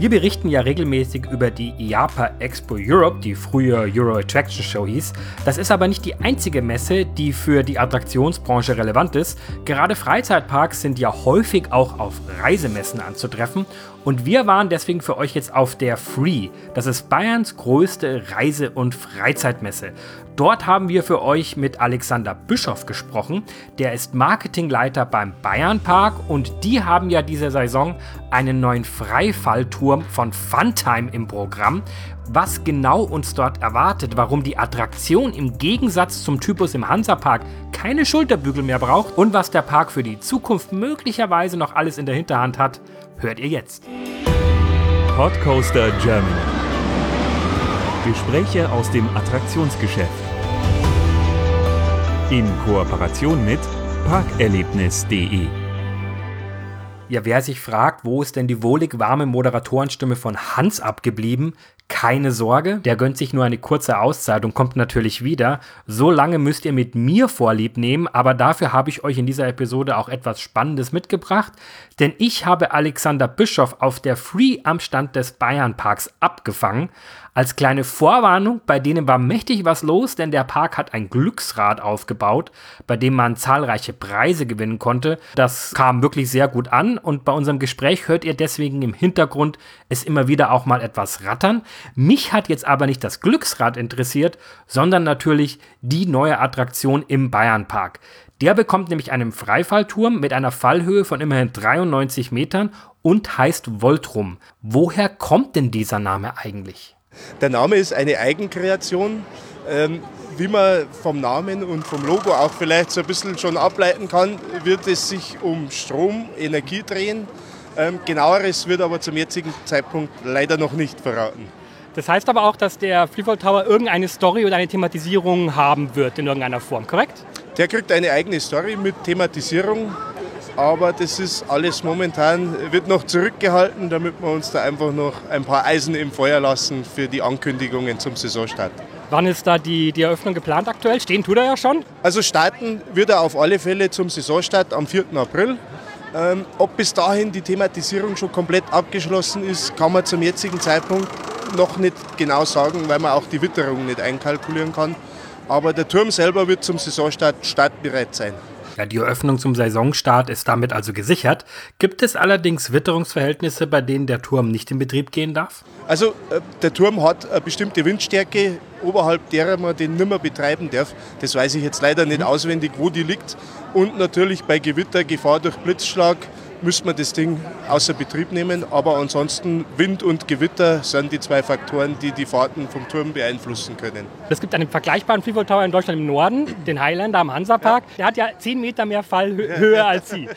Wir berichten ja regelmäßig über die IAPA Expo Europe, die früher Euro Attraction Show hieß. Das ist aber nicht die einzige Messe, die für die Attraktionsbranche relevant ist. Gerade Freizeitparks sind ja häufig auch auf Reisemessen anzutreffen und wir waren deswegen für euch jetzt auf der Free. Das ist Bayerns größte Reise- und Freizeitmesse. Dort haben wir für euch mit Alexander Bischoff gesprochen. Der ist Marketingleiter beim Bayernpark und die haben ja diese Saison einen neuen Freifallturm von Funtime im Programm. Was genau uns dort erwartet, warum die Attraktion im Gegensatz zum Typus im Hansapark keine Schulterbügel mehr braucht und was der Park für die Zukunft möglicherweise noch alles in der Hinterhand hat, hört ihr jetzt. Podcoaster Germany. Gespräche aus dem Attraktionsgeschäft. In Kooperation mit parkerlebnis.de. Ja, wer sich fragt, wo ist denn die wohlig warme Moderatorenstimme von Hans abgeblieben, keine Sorge, der gönnt sich nur eine kurze Auszeit und kommt natürlich wieder. So lange müsst ihr mit mir Vorlieb nehmen, aber dafür habe ich euch in dieser Episode auch etwas Spannendes mitgebracht, denn ich habe Alexander Bischoff auf der Free am Stand des Bayernparks abgefangen. Als kleine Vorwarnung, bei denen war mächtig was los, denn der Park hat ein Glücksrad aufgebaut, bei dem man zahlreiche Preise gewinnen konnte. Das kam wirklich sehr gut an und bei unserem Gespräch hört ihr deswegen im Hintergrund es immer wieder auch mal etwas rattern. Mich hat jetzt aber nicht das Glücksrad interessiert, sondern natürlich die neue Attraktion im Bayernpark. Der bekommt nämlich einen Freifallturm mit einer Fallhöhe von immerhin 93 Metern und heißt Voltrum. Woher kommt denn dieser Name eigentlich? Der Name ist eine Eigenkreation. Ähm, wie man vom Namen und vom Logo auch vielleicht so ein bisschen schon ableiten kann, wird es sich um Strom, Energie drehen. Ähm, genaueres wird aber zum jetzigen Zeitpunkt leider noch nicht verraten. Das heißt aber auch, dass der Freefall Tower irgendeine Story oder eine Thematisierung haben wird in irgendeiner Form, korrekt? Der kriegt eine eigene Story mit Thematisierung aber das ist alles momentan, wird noch zurückgehalten, damit wir uns da einfach noch ein paar Eisen im Feuer lassen für die Ankündigungen zum Saisonstart. Wann ist da die, die Eröffnung geplant aktuell? Stehen tut er ja schon? Also starten wird er auf alle Fälle zum Saisonstart am 4. April. Ähm, ob bis dahin die Thematisierung schon komplett abgeschlossen ist, kann man zum jetzigen Zeitpunkt noch nicht genau sagen, weil man auch die Witterung nicht einkalkulieren kann. Aber der Turm selber wird zum Saisonstart startbereit sein. Ja, die Eröffnung zum Saisonstart ist damit also gesichert. Gibt es allerdings Witterungsverhältnisse, bei denen der Turm nicht in Betrieb gehen darf? Also äh, der Turm hat eine bestimmte Windstärke, oberhalb derer man den nimmer betreiben darf. Das weiß ich jetzt leider nicht mhm. auswendig, wo die liegt. Und natürlich bei Gewitter, Gefahr durch Blitzschlag, müsste man das Ding außer Betrieb nehmen. Aber ansonsten Wind und Gewitter sind die zwei Faktoren, die die Fahrten vom Turm beeinflussen können. Es gibt einen vergleichbaren Freefall Tower in Deutschland im Norden, den Highlander am Hansapark. Ja. Der hat ja 10 Meter mehr Fallhöhe als Sie.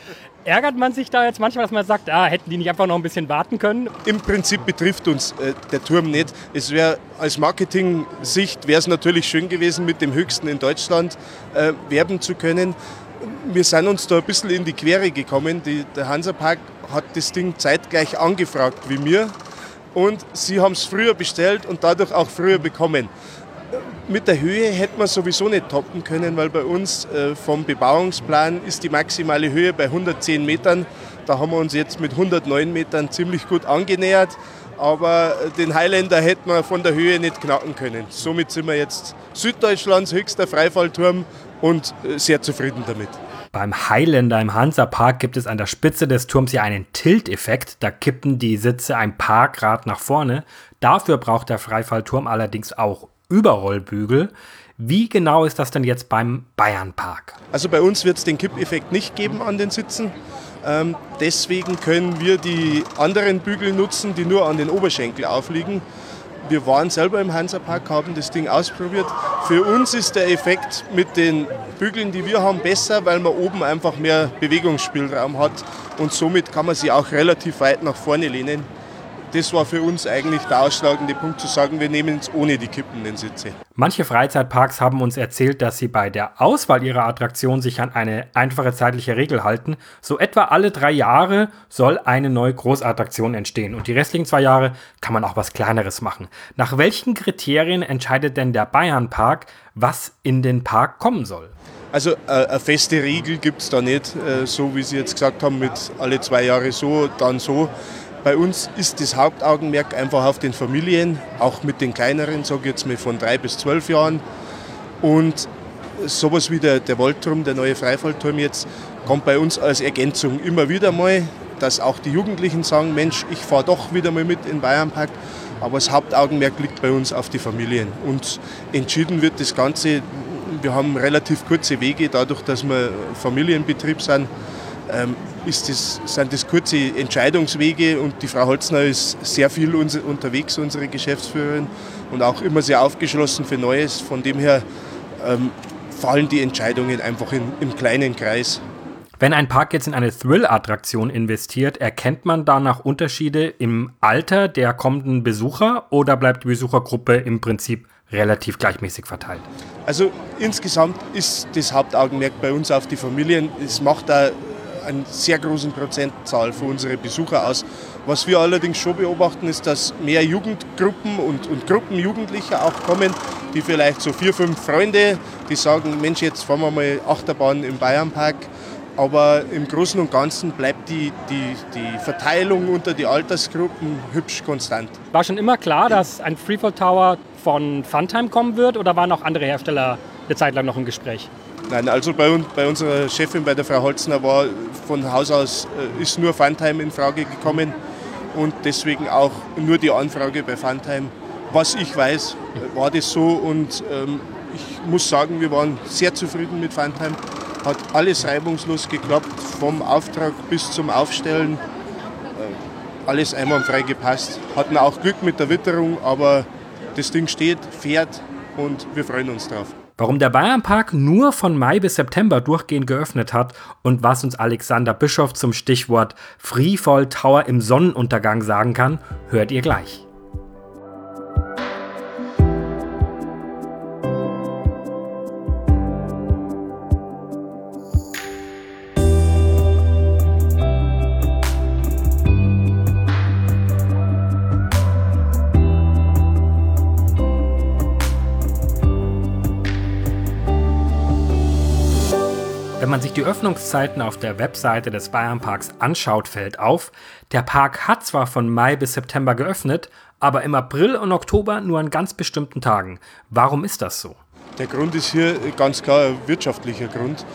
Ärgert man sich da jetzt manchmal, dass man sagt, ah, hätten die nicht einfach noch ein bisschen warten können? Im Prinzip betrifft uns äh, der Turm nicht. Es wäre als Marketing-Sicht wäre es natürlich schön gewesen, mit dem höchsten in Deutschland äh, werben zu können wir sind uns da ein bisschen in die Quere gekommen. Die, der Hansapark hat das Ding zeitgleich angefragt wie mir und sie haben es früher bestellt und dadurch auch früher bekommen. Mit der Höhe hätte man sowieso nicht toppen können, weil bei uns äh, vom Bebauungsplan ist die maximale Höhe bei 110 Metern. Da haben wir uns jetzt mit 109 Metern ziemlich gut angenähert, aber den Highlander hätten wir von der Höhe nicht knacken können. Somit sind wir jetzt Süddeutschlands höchster Freifallturm und äh, sehr zufrieden damit. Beim Highlander im Hansa-Park gibt es an der Spitze des Turms ja einen Tilt-Effekt. Da kippen die Sitze ein paar Grad nach vorne. Dafür braucht der Freifallturm allerdings auch Überrollbügel. Wie genau ist das denn jetzt beim Bayernpark? Also bei uns wird es den Kippeffekt nicht geben an den Sitzen. Ähm, deswegen können wir die anderen Bügel nutzen, die nur an den Oberschenkel aufliegen. Wir waren selber im Hansapark, haben das Ding ausprobiert. Für uns ist der Effekt mit den Bügeln, die wir haben, besser, weil man oben einfach mehr Bewegungsspielraum hat und somit kann man sie auch relativ weit nach vorne lehnen das war für uns eigentlich der ausschlagende Punkt zu sagen, wir nehmen es ohne die kippenden Sitze. Manche Freizeitparks haben uns erzählt, dass sie bei der Auswahl ihrer Attraktion sich an eine einfache zeitliche Regel halten. So etwa alle drei Jahre soll eine neue Großattraktion entstehen und die restlichen zwei Jahre kann man auch was Kleineres machen. Nach welchen Kriterien entscheidet denn der Bayernpark, was in den Park kommen soll? Also äh, eine feste Regel gibt es da nicht, äh, so wie Sie jetzt gesagt haben, mit alle zwei Jahre so, dann so Bei uns ist das Hauptaugenmerk einfach auf den Familien, auch mit den kleineren, sage ich jetzt mal von drei bis zwölf Jahren. Und sowas wie der, der Waldturm, der neue Freifallturm jetzt, kommt bei uns als Ergänzung immer wieder mal, dass auch die Jugendlichen sagen, Mensch, ich fahre doch wieder mal mit in Bayernpark. Aber das Hauptaugenmerk liegt bei uns auf die Familien. Und entschieden wird das Ganze, wir haben relativ kurze Wege, dadurch, dass wir Familienbetrieb sind, ist das, sind das kurze Entscheidungswege und die Frau Holzner ist sehr viel unterwegs, unsere Geschäftsführerin, und auch immer sehr aufgeschlossen für Neues. Von dem her ähm, fallen die Entscheidungen einfach in, im kleinen Kreis. Wenn ein Park jetzt in eine Thrill-Attraktion investiert, erkennt man danach Unterschiede im Alter der kommenden Besucher oder bleibt die Besuchergruppe im Prinzip relativ gleichmäßig verteilt? Also insgesamt ist das Hauptaugenmerk bei uns auf die Familien. Es macht da einen sehr großen Prozentzahl für unsere Besucher aus. Was wir allerdings schon beobachten, ist, dass mehr Jugendgruppen und, und Gruppen Jugendlicher auch kommen, die vielleicht so vier, fünf Freunde, die sagen, Mensch, jetzt fahren wir mal Achterbahn im Bayernpark. Aber im Großen und Ganzen bleibt die, die, die Verteilung unter die Altersgruppen hübsch konstant. War schon immer klar, dass ein Freefall Tower von Funtime kommen wird oder waren auch andere Hersteller eine Zeit lang noch im Gespräch? Nein, also bei, bei unserer Chefin, bei der Frau Holzner, war von Haus aus äh, ist nur Funtime in Frage gekommen und deswegen auch nur die Anfrage bei Funtime. Was ich weiß, war das so und ähm, ich muss sagen, wir waren sehr zufrieden mit Funtime. Hat alles reibungslos geklappt, vom Auftrag bis zum Aufstellen. Äh, alles einwandfrei gepasst. Hatten auch Glück mit der Witterung, aber das Ding steht, fährt und wir freuen uns drauf. Warum der Bayernpark nur von Mai bis September durchgehend geöffnet hat und was uns Alexander Bischof zum Stichwort Freefall Tower im Sonnenuntergang sagen kann, hört ihr gleich. Man sich die Öffnungszeiten auf der Webseite des Bayernparks anschaut, fällt auf, der Park hat zwar von Mai bis September geöffnet, aber im April und Oktober nur an ganz bestimmten Tagen. Warum ist das so? Der Grund ist hier ganz klar ein wirtschaftlicher Grund,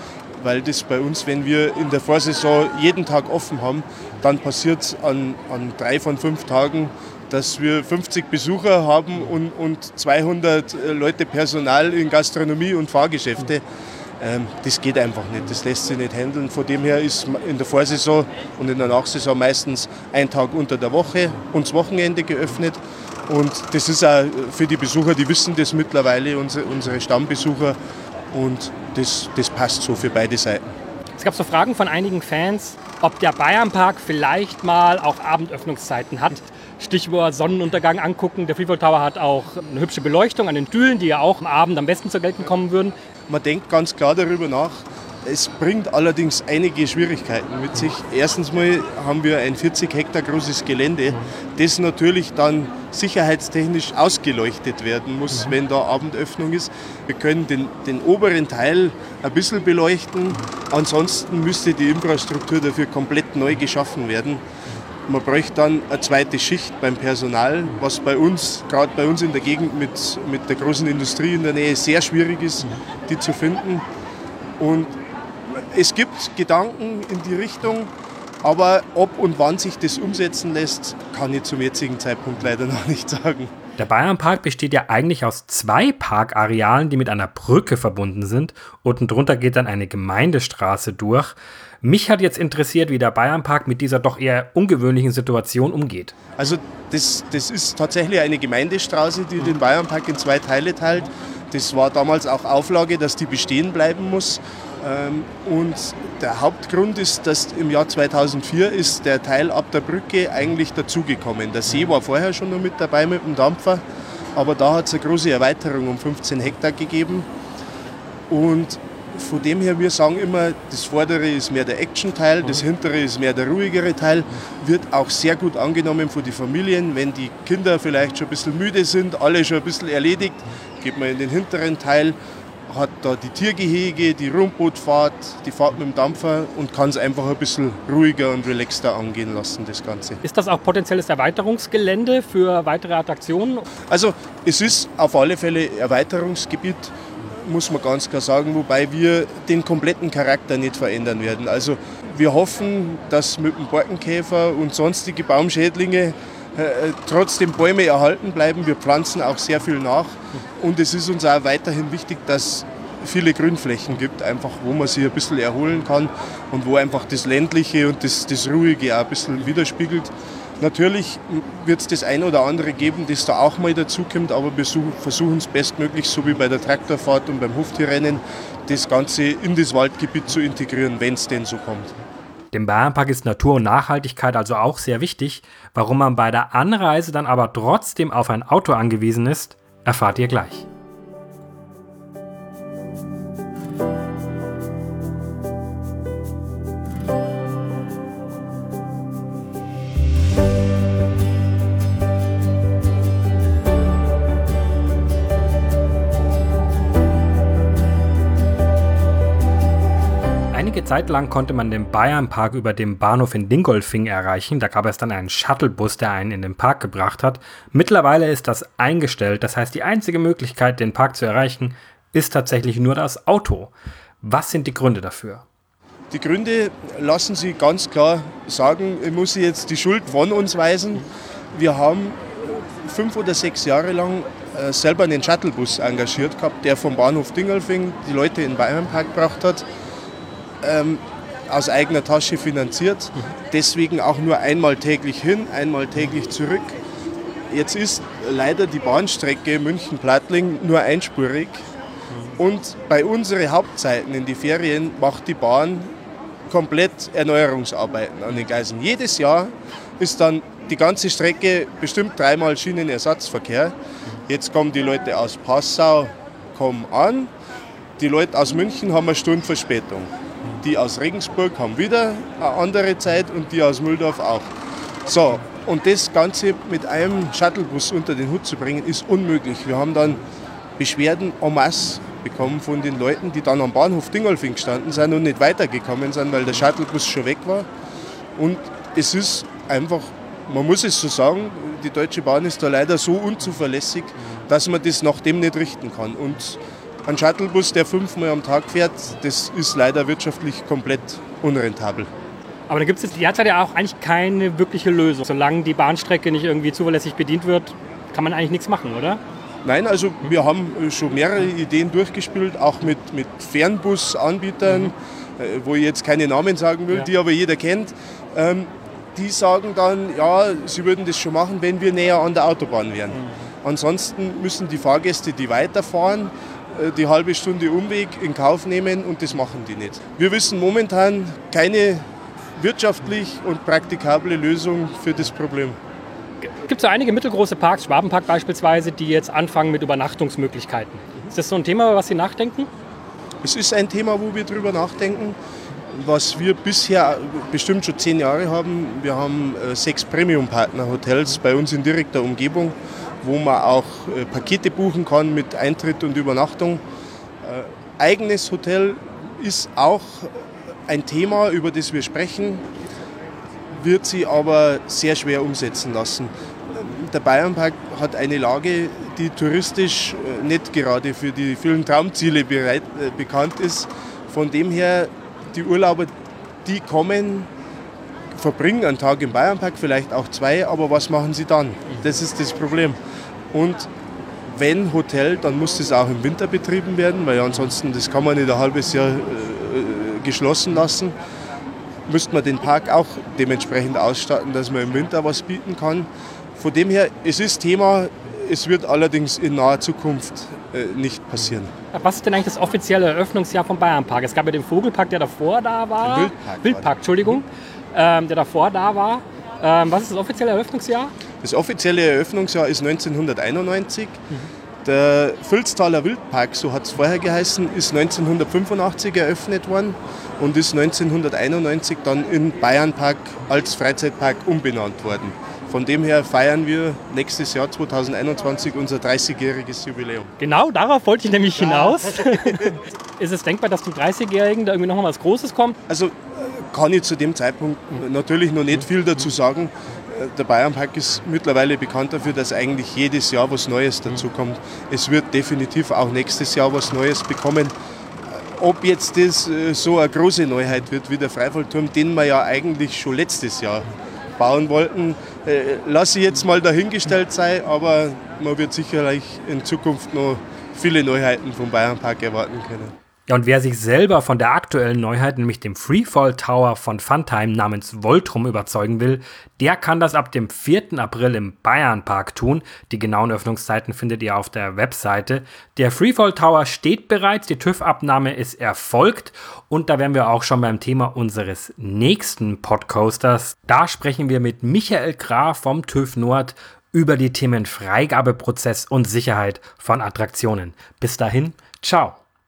weil das bei uns, wenn wir in der Vorsaison jeden Tag offen haben, dann passiert es an, an drei von fünf Tagen, dass wir 50 Besucher haben und, und 200 Leute Personal in Gastronomie und Fahrgeschäfte. Mhm. Ähm, das geht einfach nicht, das lässt sich nicht handeln. Von dem her ist in der Vorsaison und in der Nachsaison meistens ein Tag unter der Woche und das Wochenende geöffnet. Und das ist auch für die Besucher, die wissen das mittlerweile, unsere, Stammbesucher. Und das, das passt so für beide Seiten. Es gab so Fragen von einigen Fans, ob der Bayernpark vielleicht mal auch Abendöffnungszeiten hat. Stichwort Sonnenuntergang angucken. Der Freefall Tower hat auch eine hübsche Beleuchtung an den Dülen, die ja auch am Abend am besten zur Geltung kommen würden. Man denkt ganz klar darüber nach. Es bringt allerdings einige Schwierigkeiten mit sich. Erstens mal haben wir ein 40 Hektar großes Gelände, das natürlich dann sicherheitstechnisch ausgeleuchtet werden muss, wenn da Abendöffnung ist. Wir können den, den oberen Teil ein bisschen beleuchten, ansonsten müsste die Infrastruktur dafür komplett neu geschaffen werden. Man bräuchte dann eine zweite Schicht beim Personal, was bei uns, gerade bei uns in der Gegend mit, mit der großen Industrie in der Nähe, sehr schwierig ist, die zu finden. Und es gibt Gedanken in die Richtung, aber ob und wann sich das umsetzen lässt, kann ich zum jetzigen Zeitpunkt leider noch nicht sagen. Der Bayernpark besteht ja eigentlich aus zwei Parkarealen, die mit einer Brücke verbunden sind. Unten drunter geht dann eine Gemeindestraße durch. Mich hat jetzt interessiert, wie der Bayernpark mit dieser doch eher ungewöhnlichen Situation umgeht. Also das, das ist tatsächlich eine Gemeindestraße, die den Bayernpark in zwei Teile teilt. Das war damals auch Auflage, dass die bestehen bleiben muss. Ähm, und der Hauptgrund ist, dass im Jahr 2004 ist der Teil ab der Brücke eigentlich dazugekommen. Der See war vorher schon noch mit dabei mit dem Dampfer, aber da hat es eine große Erweiterung um 15 Hektar gegeben. Und von dem her, wir sagen immer, das vordere ist mehr der Action-Teil, das hintere ist mehr der ruhigere Teil. Wird auch sehr gut angenommen von den Familien. Wenn die Kinder vielleicht schon ein bisschen müde sind, alle schon ein bisschen erledigt, geht man in den hinteren Teil. hat da die Tiergehege, die Rundbootfahrt, die Fahrt mit dem Dampfer und kann es einfach ein bisschen ruhiger und relaxter angehen lassen, das Ganze. Ist das auch potenzielles Erweiterungsgelände für weitere Attraktionen? Also es ist auf alle Fälle Erweiterungsgebiet, muss man ganz klar sagen, wobei wir den kompletten Charakter nicht verändern werden. Also wir hoffen, dass mit dem Borkenkäfer und sonstige Baumschädlinge trotzdem Bäume erhalten bleiben. Wir pflanzen auch sehr viel nach und es ist uns auch weiterhin wichtig, dass viele Grünflächen gibt, einfach wo man sich ein bisschen erholen kann und wo einfach das ländliche und das, das ruhige auch ein bisschen widerspiegelt. Natürlich wird es das ein oder andere geben, das da auch mal dazukommt, aber wir versuchen es bestmöglich, so wie bei der Traktorfahrt und beim Hoftierrennen, das Ganze in das Waldgebiet zu integrieren, wenn es denn so kommt. Dem Bayernpark ist Natur und Nachhaltigkeit also auch sehr wichtig. Warum man bei der Anreise dann aber trotzdem auf ein Auto angewiesen ist, erfahrt ihr gleich. Zeit lang konnte man den Bayernpark über den Bahnhof in Dingolfing erreichen. Da gab es dann einen Shuttlebus, der einen in den Park gebracht hat. Mittlerweile ist das eingestellt. Das heißt, die einzige Möglichkeit, den Park zu erreichen, ist tatsächlich nur das Auto. Was sind die Gründe dafür? Die Gründe lassen Sie ganz klar sagen. Ich muss jetzt die Schuld von uns weisen. Wir haben fünf oder sechs Jahre lang äh, selber einen Shuttlebus engagiert gehabt, der vom Bahnhof Dingolfing die Leute in den Bayernpark gebracht hat ähm, aus eigener Tasche finanziert. Deswegen auch nur einmal täglich hin, einmal täglich zurück. Jetzt ist leider die Bahnstrecke München-Plattling nur einspurig. Und bei unseren Hauptzeiten in die Ferien macht die Bahn komplett Erneuerungsarbeiten an den Gleisen. Jedes Jahr ist dann die ganze Strecke bestimmt dreimal Schienenersatzverkehr. Jetzt kommen die Leute aus Passau kommen an, die Leute aus München haben eine Stunde Verspätung. Die aus Regensburg haben wieder eine andere Zeit und die aus Mühldorf auch. So, und das Ganze mit einem Shuttlebus unter den Hut zu bringen, ist unmöglich. Wir haben dann Beschwerden en masse bekommen von den Leuten, die dann am Bahnhof Dingolfing gestanden sind und nicht weitergekommen sind, weil der Shuttlebus schon weg war. Und es ist einfach, man muss es so sagen, die Deutsche Bahn ist da leider so unzuverlässig, dass man das nach dem nicht richten kann. Und ein Shuttlebus, der fünfmal am Tag fährt, das ist leider wirtschaftlich komplett unrentabel. Aber da gibt es derzeit ja auch eigentlich keine wirkliche Lösung. Solange die Bahnstrecke nicht irgendwie zuverlässig bedient wird, kann man eigentlich nichts machen, oder? Nein, also wir haben schon mehrere Ideen durchgespielt, auch mit, mit Fernbusanbietern, mhm. Äh, wo ich jetzt keine Namen sagen will, ja. die aber jeder kennt. Ähm, die sagen dann, ja, sie würden das schon machen, wenn wir näher an der Autobahn wären. Mhm. Ansonsten müssen die Fahrgäste, die weiterfahren, äh, die halbe Stunde Umweg in Kauf nehmen und das machen die nicht. Wir wissen momentan keine wirtschaftlich und praktikable Lösung für das Problem. Gibt es ja einige mittelgroße Parks, Schwabenpark beispielsweise, die jetzt anfangen mit Übernachtungsmöglichkeiten. Ist das so ein Thema, über was Sie nachdenken? Es ist ein Thema, wo wir drüber nachdenken. Was wir bisher bestimmt schon zehn Jahre haben, wir haben äh, sechs Premium-Partner-Hotels bei uns in direkter Umgebung wo man auch äh, Pakete buchen kann mit Eintritt und Übernachtung. Äh, eigenes Hotel ist auch ein Thema, über das wir sprechen, wird sie aber sehr schwer umsetzen lassen. Der Bayernpark hat eine Lage, die touristisch äh, nicht gerade für die vielen Traumziele bereit, äh, bekannt ist. Von dem her, die Urlauber, die kommen, verbringen einen Tag im Bayernpark, vielleicht auch zwei, aber was machen sie dann? Das ist das Problem. Und wenn Hotel, dann muss das auch im Winter betrieben werden, weil ansonsten das kann man nicht ein halbes Jahr äh, geschlossen lassen. Müsste man den Park auch dementsprechend ausstatten, dass man im Winter was bieten kann. Von dem her, es ist Thema, es wird allerdings in naher Zukunft äh, nicht passieren. Was ist denn eigentlich das offizielle Eröffnungsjahr vom Bayernpark? Es gab ja den Vogelpark, der davor da war. Der Wildpark. Wildpark, Entschuldigung. Mhm. Ähm, der davor da war. Ähm, was ist das offizielle Eröffnungsjahr? Das offizielle Eröffnungsjahr ist 1991. Mhm. Der Völztaler Wildpark, so hat es vorher geheißen, ist 1985 eröffnet worden und ist 1991 dann in Bayernpark als Freizeitpark umbenannt worden. Von dem her feiern wir nächstes Jahr 2021 unser 30-jähriges Jubiläum. Genau, darauf wollte ich nämlich hinaus. ist es denkbar, dass zum 30-Jährigen da irgendwie noch mal was Großes kommt? Also kann ich zu dem Zeitpunkt natürlich noch nicht viel dazu sagen. Der Bayernpark ist mittlerweile bekannt dafür, dass eigentlich jedes Jahr was Neues dazukommt. Es wird definitiv auch nächstes Jahr was Neues bekommen. Ob jetzt das äh, so eine große Neuheit wird wie der Freifallturm, den wir ja eigentlich schon letztes Jahr bauen wollten, äh, lasse ich jetzt mal dahingestellt sein, aber man wird sicherlich in Zukunft noch viele Neuheiten vom Bayernpark erwarten können. Ja, und wer sich selber von der aktuellen Neuheit, nämlich dem Freefall Tower von Funtime namens Voltrum überzeugen will, der kann das ab dem 4. April im Bayernpark tun. Die genauen Öffnungszeiten findet ihr auf der Webseite. Der Freefall Tower steht bereits, die TÜV-Abnahme ist erfolgt und da wären wir auch schon beim Thema unseres nächsten Podcoasters. Da sprechen wir mit Michael Graf vom TÜV Nord über die Themen Freigabeprozess und Sicherheit von Attraktionen. Bis dahin, ciao.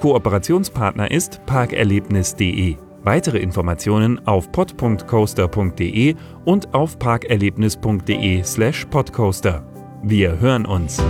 Kooperationspartner ist parkerlebnis.de. Weitere Informationen auf pod.coaster.de und auf parkerlebnis.de/podcoaster. Wir hören uns.